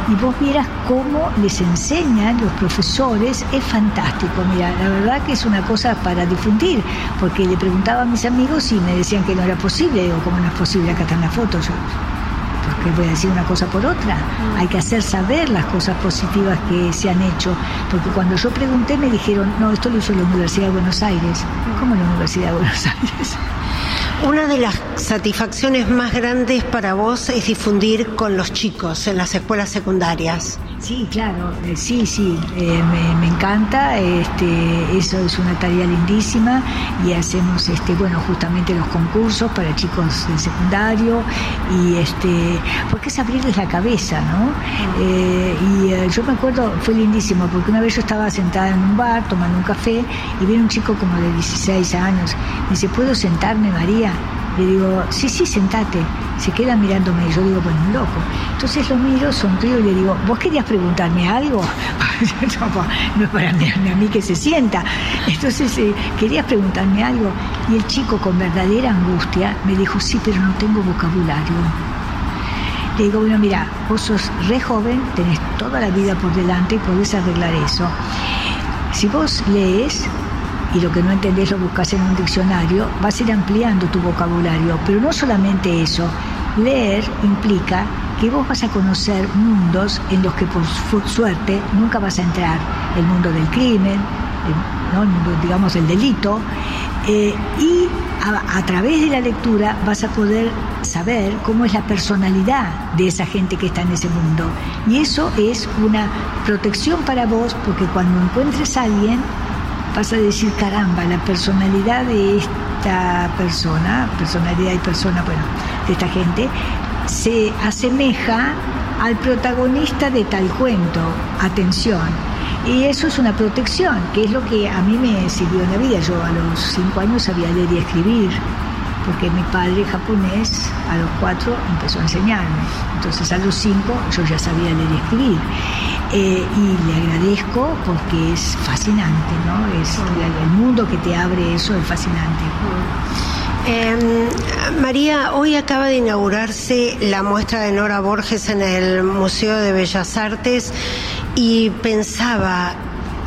Y vos vieras cómo les enseñan los profesores, es fantástico. Mira, la verdad que es una cosa para difundir, porque le preguntaba a mis amigos y me decían que no era posible. Digo, ¿cómo no es posible? Acá están las fotos. Porque voy a decir una cosa por otra. Mm. Hay que hacer saber las cosas positivas que se han hecho. Porque cuando yo pregunté me dijeron, no, esto lo hizo la Universidad de Buenos Aires. ¿Cómo la Universidad de Buenos Aires? Una de las satisfacciones más grandes para vos es difundir con los chicos en las escuelas secundarias. Sí, claro, eh, sí, sí, eh, me, encanta, este, eso es una tarea lindísima y hacemos, este, bueno, justamente los concursos para chicos del secundario y este, porque es abrirles la cabeza, ¿no? Eh, y yo me acuerdo, fue lindísimo, porque una vez yo estaba sentada en un bar tomando un café y viene un chico como de 16 años, me dice, ¿puedo sentarme, María? Le digo, sí, sí, sentate. Se queda mirándome. Yo digo, bueno, loco. Entonces lo miro, sonrío y le digo, ¿vos querías preguntarme algo? no, es para mí, a mí que se sienta. Entonces, eh, ¿querías preguntarme algo? Y el chico, con verdadera angustia, me dijo, sí, pero no tengo vocabulario. Le digo, bueno, mira, vos sos re joven, tenés toda la vida por delante y podés arreglar eso. Si vos lees, y lo que no entendés lo buscas en un diccionario, vas a ir ampliando tu vocabulario. Pero no solamente eso, leer implica que vos vas a conocer mundos en los que por suerte nunca vas a entrar. El mundo del crimen, el, mundo, digamos, del delito. Eh, y a, través de la lectura vas a poder saber cómo es la personalidad de esa gente que está en ese mundo. Y eso es una protección para vos porque cuando encuentres a alguien vas a decir, caramba, la personalidad de esta persona, personalidad y persona, bueno, de esta gente, se asemeja al protagonista de tal cuento. Atención. Y eso es una protección, que es lo que a mí me sirvió en la vida. Yo a los cinco años sabía leer y escribir porque mi padre japonés a los cuatro empezó a enseñarme. Entonces a los cinco yo ya sabía leer y escribir. Eh, y le agradezco porque es fascinante, ¿no? Es el, mundo que te abre eso es fascinante. Em, María, hoy acaba de inaugurarse la muestra de Nora Borges en el Museo de Bellas Artes y pensaba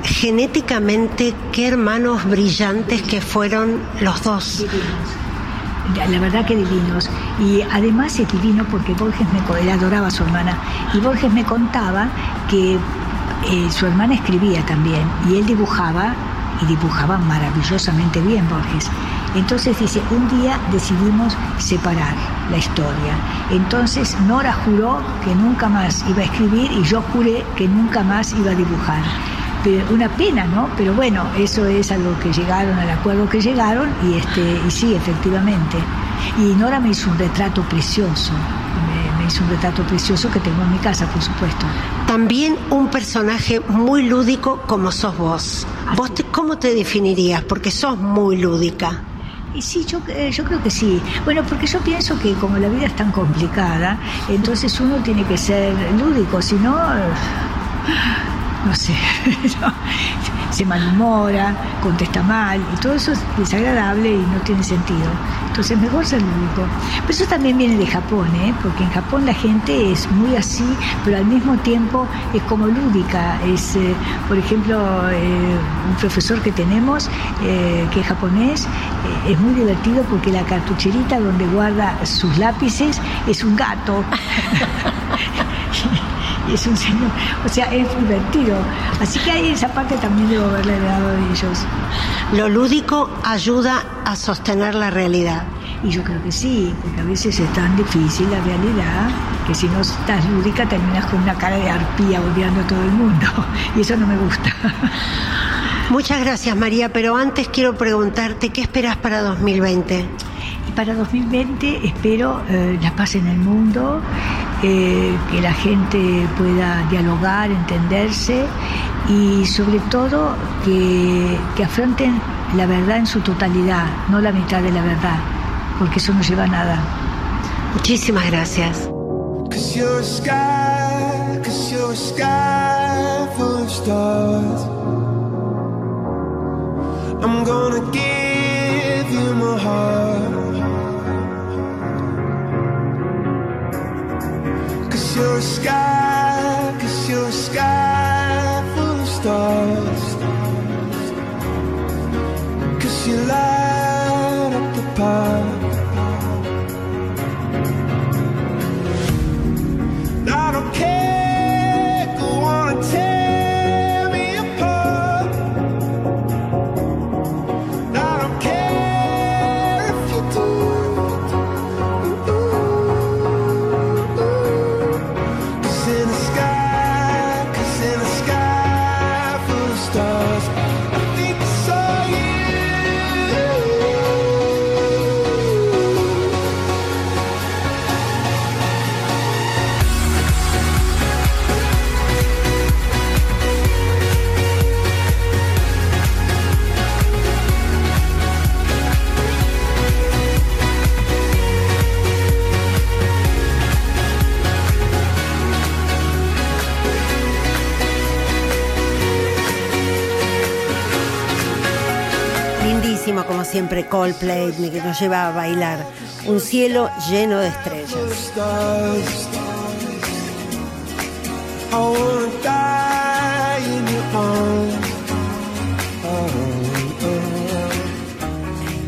genéticamente qué hermanos brillantes que fueron los dos. La verdad que divinos. Y además es divino porque Borges me él adoraba a su hermana. Y Borges me contaba que eh, su hermana escribía también y él dibujaba y dibujaba maravillosamente bien Borges. Entonces dice, un día decidimos separar la historia. Entonces Nora juró que nunca más iba a escribir y yo juré que nunca más iba a dibujar. Una pena, ¿no? Pero bueno, eso es a lo que llegaron, al acuerdo que llegaron y, este, y sí, efectivamente. Y Nora me hizo un retrato precioso, me, hizo un retrato precioso que tengo en mi casa, por supuesto. También un personaje muy lúdico como sos vos. ¿Vos cómo te definirías? Porque sos muy lúdica. Y sí, yo, eh, yo creo que sí. Bueno, porque yo pienso que como la vida es tan complicada, entonces uno tiene que ser lúdico, si no, no sé, se malhumora, contesta mal, y todo eso es desagradable y no tiene sentido. Entonces mejor ser lúdico. Pero eso también viene de Japón, ¿eh? porque en Japón la gente es muy así, pero al mismo tiempo es como lúdica. Es, eh, por ejemplo, eh, un profesor que tenemos, que es japonés, es muy divertido porque la cartucherita donde guarda sus lápices es un gato. es un señor, o sea, es divertido. Así que hay esa parte también debo haberle dado de ellos. Lo lúdico ayuda a sostener la realidad. Y yo creo que sí, porque a veces es tan difícil la realidad que si no estás lúdica terminas con una cara de arpía odiando a todo el mundo. Y eso no me gusta. Muchas gracias María, pero antes quiero preguntarte, ¿qué esperas para 2020? Y para 2020 espero eh, la paz en el mundo, eh, que la gente pueda dialogar, entenderse y sobre todo que, que afronten la verdad en su totalidad, no la mitad de la verdad, porque eso no lleva a nada. Muchísimas gracias. I'm gonna give you my heart. You're a sky, cause you're a sky full of stars. Cause you light siempre Coldplay que nos lleva a bailar. Un cielo lleno de estrellas.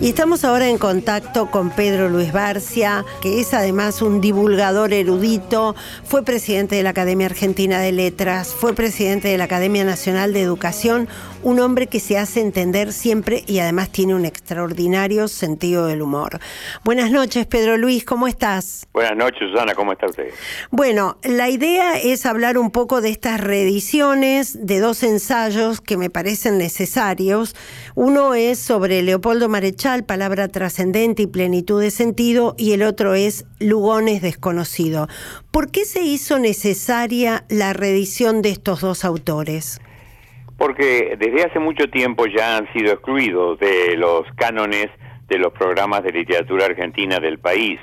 Y estamos ahora en contacto con Pedro Luis Barcia, que es además un divulgador erudito, fue presidente de la Academia Argentina de Letras, fue presidente de la Academia Nacional de Educación, un hombre que se hace entender siempre y además tiene un extraordinario sentido del humor. Buenas noches, Pedro Luis, ¿cómo estás? Buenas noches, Susana, ¿cómo está usted? Bueno, la idea es hablar un poco de estas reediciones de dos ensayos que me parecen necesarios. Uno es sobre Leopoldo Marechal, Palabra trascendente y plenitud de sentido, y el otro es Lugones desconocido. ¿Por qué se hizo necesaria la reedición de estos dos autores? Porque desde hace mucho tiempo ya han sido excluidos de los cánones de los programas de literatura argentina del país.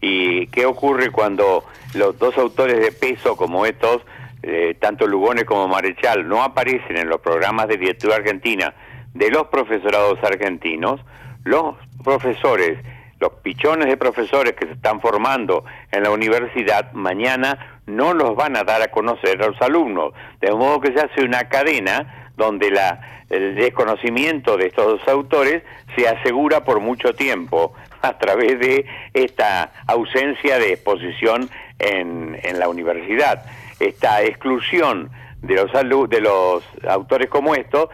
¿Y qué ocurre cuando los dos autores de peso como estos, eh, tanto Lugones como Marechal, no aparecen en los programas de literatura argentina de los profesorados argentinos? Los profesores los pichones de profesores que se están formando en la universidad mañana no los van a dar a conocer a los alumnos. De modo que se hace una cadena donde la, el desconocimiento de estos dos autores se asegura por mucho tiempo a través de esta ausencia de exposición en, en la universidad. Esta exclusión de los, de los autores como estos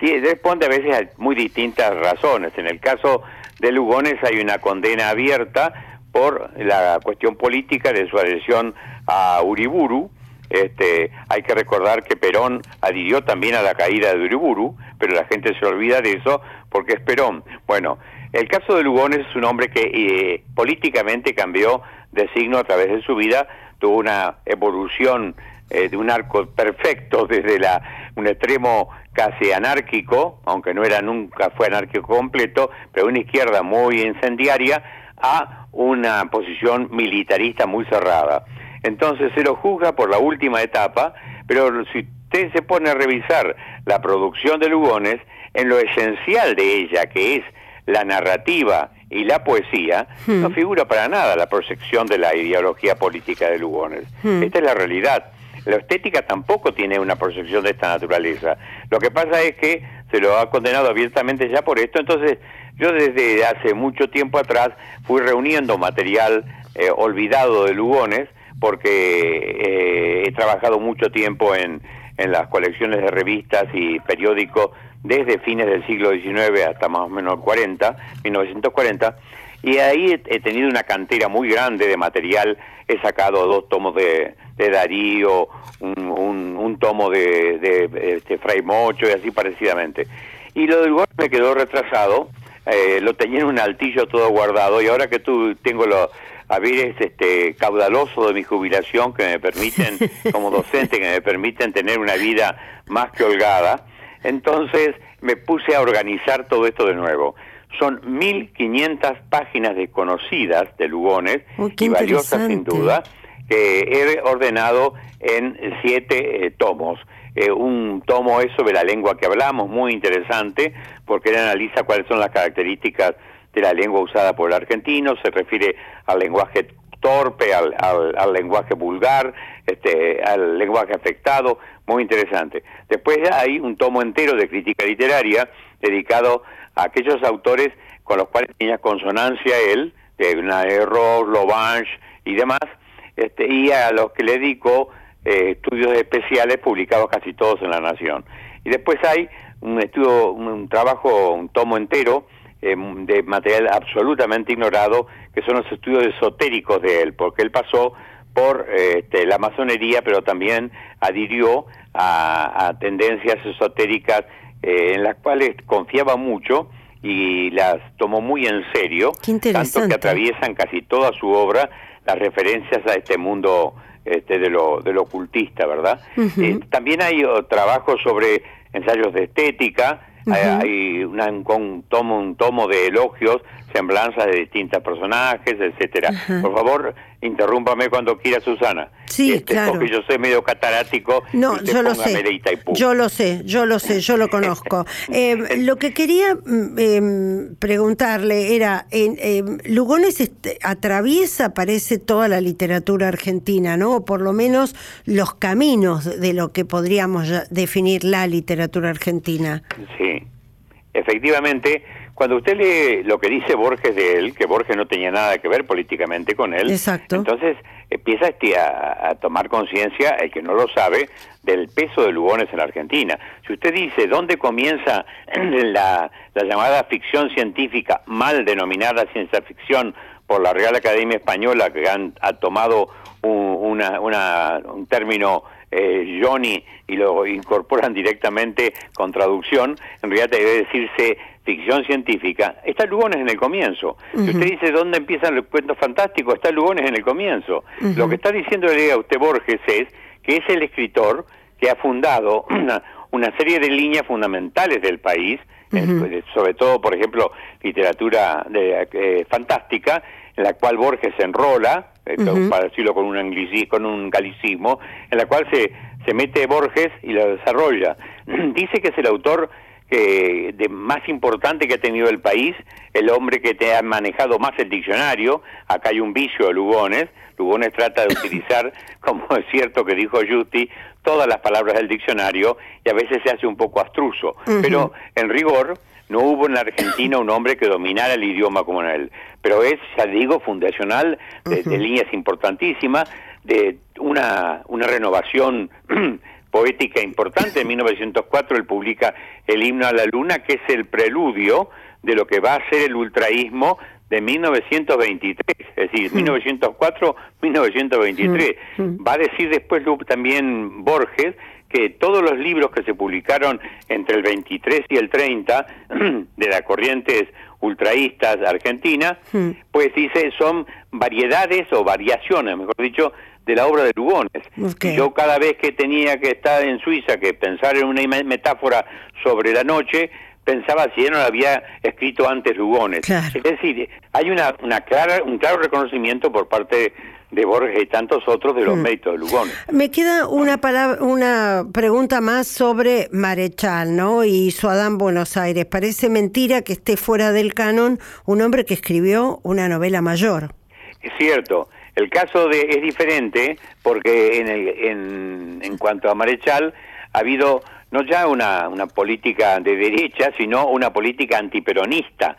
responde a veces a muy distintas razones. En el caso de Lugones hay una condena abierta por la cuestión política de su adhesión a Uriburu. Este, hay que recordar que Perón adhirió también a la caída de Uriburu, pero la gente se olvida de eso porque es Perón. Bueno, el caso de Lugones es un hombre que eh, políticamente cambió de signo a través de su vida, tuvo una evolución eh, de un arco perfecto desde la, un extremo casi anárquico, aunque no era nunca fue anárquico completo, pero una izquierda muy incendiaria, a una posición militarista muy cerrada. Entonces se lo juzga por la última etapa, pero si usted se pone a revisar la producción de Lugones, en lo esencial de ella, que es la narrativa y la poesía, no hmm. figura para nada la proyección de la ideología política de Lugones. Hmm. Esta es la realidad. La estética tampoco tiene una proyección de esta naturaleza. Lo que pasa es que se lo ha condenado abiertamente ya por esto, entonces yo desde hace mucho tiempo atrás fui reuniendo material eh, olvidado de Lugones, porque eh, he trabajado mucho tiempo en, en las colecciones de revistas y periódicos desde fines del siglo XIX hasta más o menos 40, 1940, y ahí he, tenido una cantera muy grande de material. He sacado dos tomos de, de Darío, un, un, tomo de, de, este, Fray Mocho y así parecidamente. Y lo del golpe me quedó retrasado, eh, lo tenía en un altillo todo guardado y ahora que tú tengo los haberes este, caudaloso de mi jubilación que me permiten, como docente, que me permiten tener una vida más que holgada, entonces me puse a organizar todo esto de nuevo. Son 1.500 páginas desconocidas de Lugones y valiosas sin duda, que he ordenado en siete eh, tomos. Eh, un tomo es sobre la lengua que hablamos, muy interesante, porque él analiza cuáles son las características de la lengua usada por el argentino, se refiere al lenguaje torpe, al, al, lenguaje vulgar, este, al lenguaje afectado, muy interesante. Después hay un tomo entero de crítica literaria dedicado a aquellos autores con los cuales tenía consonancia él, de Error, Lobange y demás, este, y a los que le dedicó eh, estudios especiales publicados casi todos en La Nación. Y después hay un estudio, un, trabajo, un tomo entero eh, de material absolutamente ignorado, que son los estudios esotéricos de él, porque él pasó por este, la masonería, pero también adhirió a tendencias esotéricas eh, en las cuales confiaba mucho y las tomó muy en serio, tanto que atraviesan casi toda su obra las referencias a este mundo este, de, lo, de lo ocultista, ¿verdad? Eh, también hay trabajos sobre ensayos de estética, hay un, tomo, un tomo de elogios, semblanzas de distintos personajes, etcétera. Por favor, interrúmpame cuando quiera, Susana. Sí, este, claro. Porque yo soy medio catarático. No, yo lo sé. Yo lo sé, yo lo sé, yo lo conozco. Eh, lo que quería mm, em, preguntarle era, en, Lugones este, atraviesa, parece, toda la literatura argentina, ¿no? O por lo menos los caminos de lo que podríamos definir la literatura argentina. Sí, efectivamente cuando usted lee lo que dice Borges de él, que Borges no tenía nada que ver políticamente con él, entonces empieza este a, tomar conciencia, el que no lo sabe, del peso de Lugones en la Argentina. Si usted dice dónde comienza la, llamada ficción científica, mal denominada ciencia ficción por la Real Academia Española, que han, ha tomado un, un término eh, Johnny y lo incorporan directamente con traducción, en realidad debe decirse ficción científica, está Lugones en el comienzo. Si usted dice dónde empiezan los cuentos fantásticos, está Lugones en el comienzo. Lo que está diciendo a usted Borges es que es el escritor que ha fundado una, serie de líneas fundamentales del país, eh, sobre todo, por ejemplo, literatura de, eh, fantástica, en la cual Borges se enrola, eh, para decirlo con un, con un galicismo, en la cual se, se mete Borges y lo desarrolla. Dice que es el autor que de más importante que ha tenido el país, el hombre que te ha manejado más el diccionario, acá hay un vicio de Lugones, Lugones trata de utilizar, como es cierto que dijo Justi, todas las palabras del diccionario y a veces se hace un poco astruso, pero en rigor no hubo en la Argentina un hombre que dominara el idioma como él, pero es, ya digo, fundacional de, de líneas importantísimas, de una, una renovación poética importante. En 1904 él publica el himno a la luna, que es el preludio de lo que va a ser el ultraísmo de 1923, es decir, 1904-1923. Va a decir después también Borges que todos los libros que se publicaron entre el 23 y el 30 de las corrientes ultraístas argentinas, pues dice, son variedades o variaciones, mejor dicho, de la obra de Lugones. Yo cada vez que tenía que estar en Suiza, que pensar en una metáfora sobre la noche, pensaba si él no la había escrito antes Lugones. Es decir, hay una, una clara, un claro reconocimiento por parte de Borges y tantos otros de los mm. méritos de Lugones. Me queda una palabra, una pregunta más sobre Marechal, ¿no? Y su Adán Buenos Aires. Parece mentira que esté fuera del canon un hombre que escribió una novela mayor. Es cierto. El caso de es diferente porque en, el, en, en cuanto a Marechal ha habido no ya una, una política de derecha, sino una política antiperonista.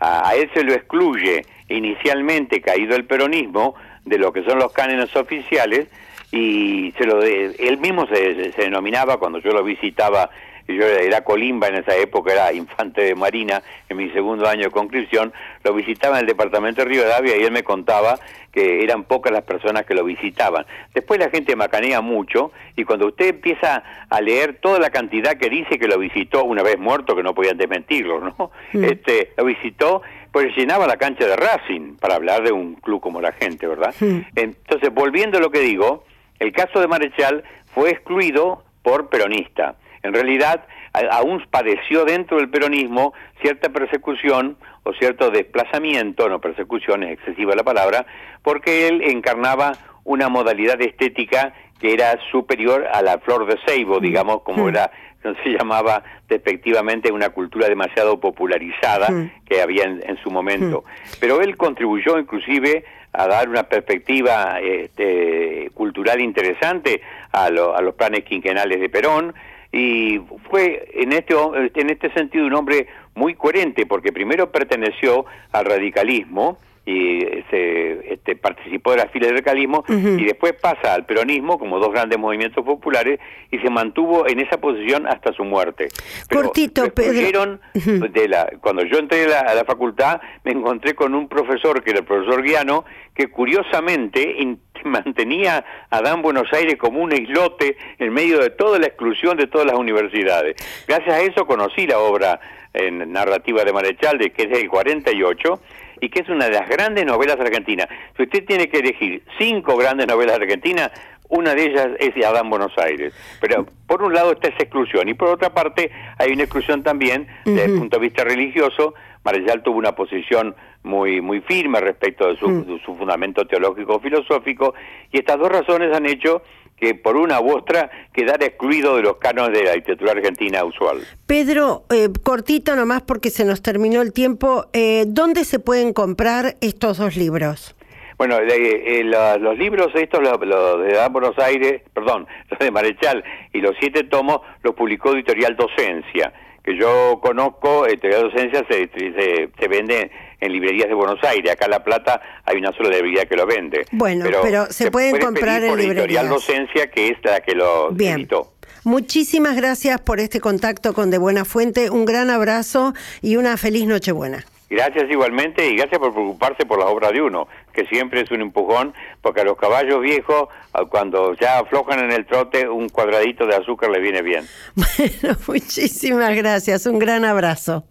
a, a él se lo excluye inicialmente, caído el peronismo, de lo que son los cánones oficiales, y se lo de, él mismo se, se, denominaba, cuando yo lo visitaba yo era colimba en esa época, era infante de marina en mi segundo año de conscripción, lo visitaba en el departamento de Río Davia y él me contaba que eran pocas las personas que lo visitaban. Después la gente macanea mucho y cuando usted empieza a leer toda la cantidad que dice que lo visitó una vez muerto, que no podían desmentirlo, ¿no? Mm. Este, lo visitó, pues llenaba la cancha de Racing, para hablar de un club como la gente, ¿verdad? Mm. Entonces, volviendo a lo que digo, el caso de Marechal fue excluido por peronista en realidad aún padeció dentro del peronismo cierta persecución o cierto desplazamiento, no persecución es excesiva la palabra, porque él encarnaba una modalidad estética que era superior a la flor de ceibo, mm. digamos, como mm. era se llamaba despectivamente una cultura demasiado popularizada mm. que había en, su momento. Pero él contribuyó inclusive a dar una perspectiva este, cultural interesante a, a los planes quinquenales de Perón, y fue en este en este sentido un hombre muy coherente porque primero perteneció al radicalismo y se este, participó de la fila del radicalismo y después pasa al peronismo como dos grandes movimientos populares y se mantuvo en esa posición hasta su muerte. Cortito, Pedro. de la, cuando yo entré a la, facultad me encontré con un profesor que era el profesor Guiano que curiosamente mantenía a Dan Buenos Aires como un islote en medio de toda la exclusión de todas las universidades. Gracias a eso conocí la obra en narrativa de Marechal, de que es del 48, y que es una de las grandes novelas argentinas. Si usted tiene que elegir cinco grandes novelas argentinas, una de ellas es Adán Buenos Aires. Pero por un lado está esa exclusión y por otra parte hay una exclusión también desde el punto de vista religioso. Marechal tuvo una posición muy muy firme respecto de su, de su fundamento teológico filosófico y estas dos razones han hecho que por una u otra quedara excluido de los cánones de la literatura argentina usual. Pedro, eh, cortito nomás porque se nos terminó el tiempo, eh, ¿dónde se pueden comprar estos dos libros? Bueno, eh, los libros estos, los, de Buenos Aires, perdón, los de Marechal y los siete tomos, los publicó Editorial Docencia que yo conozco, Editorial Docencia se, se, se vende en librerías de Buenos Aires. Acá en La Plata hay una sola librería que lo vende. Bueno, pero, se, pueden comprar en por librerías. Editorial Docencia, que es la que lo Bien. editó. Muchísimas gracias por este contacto con De Buena Fuente. Un gran abrazo y una feliz Nochebuena. Gracias igualmente y gracias por preocuparse por las obras de uno, que siempre es un empujón, porque a los caballos viejos, cuando ya aflojan en el trote, un cuadradito de azúcar le viene bien. Bueno, muchísimas gracias, un gran abrazo.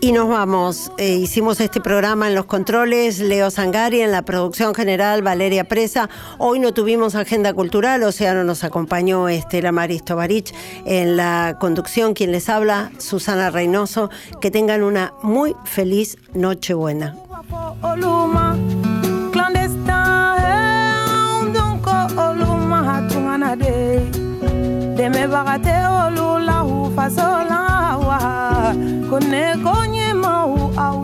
Y nos vamos. Eh, hicimos este programa en los controles, Leo Sangari, en la producción general, Valeria Presa. Hoy no tuvimos agenda cultural, o sea, no nos acompañó Estela Maristo Barich. En la conducción, quien les habla, Susana Reynoso. Que tengan una muy feliz Nochebuena. dɛmɛbaga tɛ olu la u faso wa kone konye mau ɲɛmaw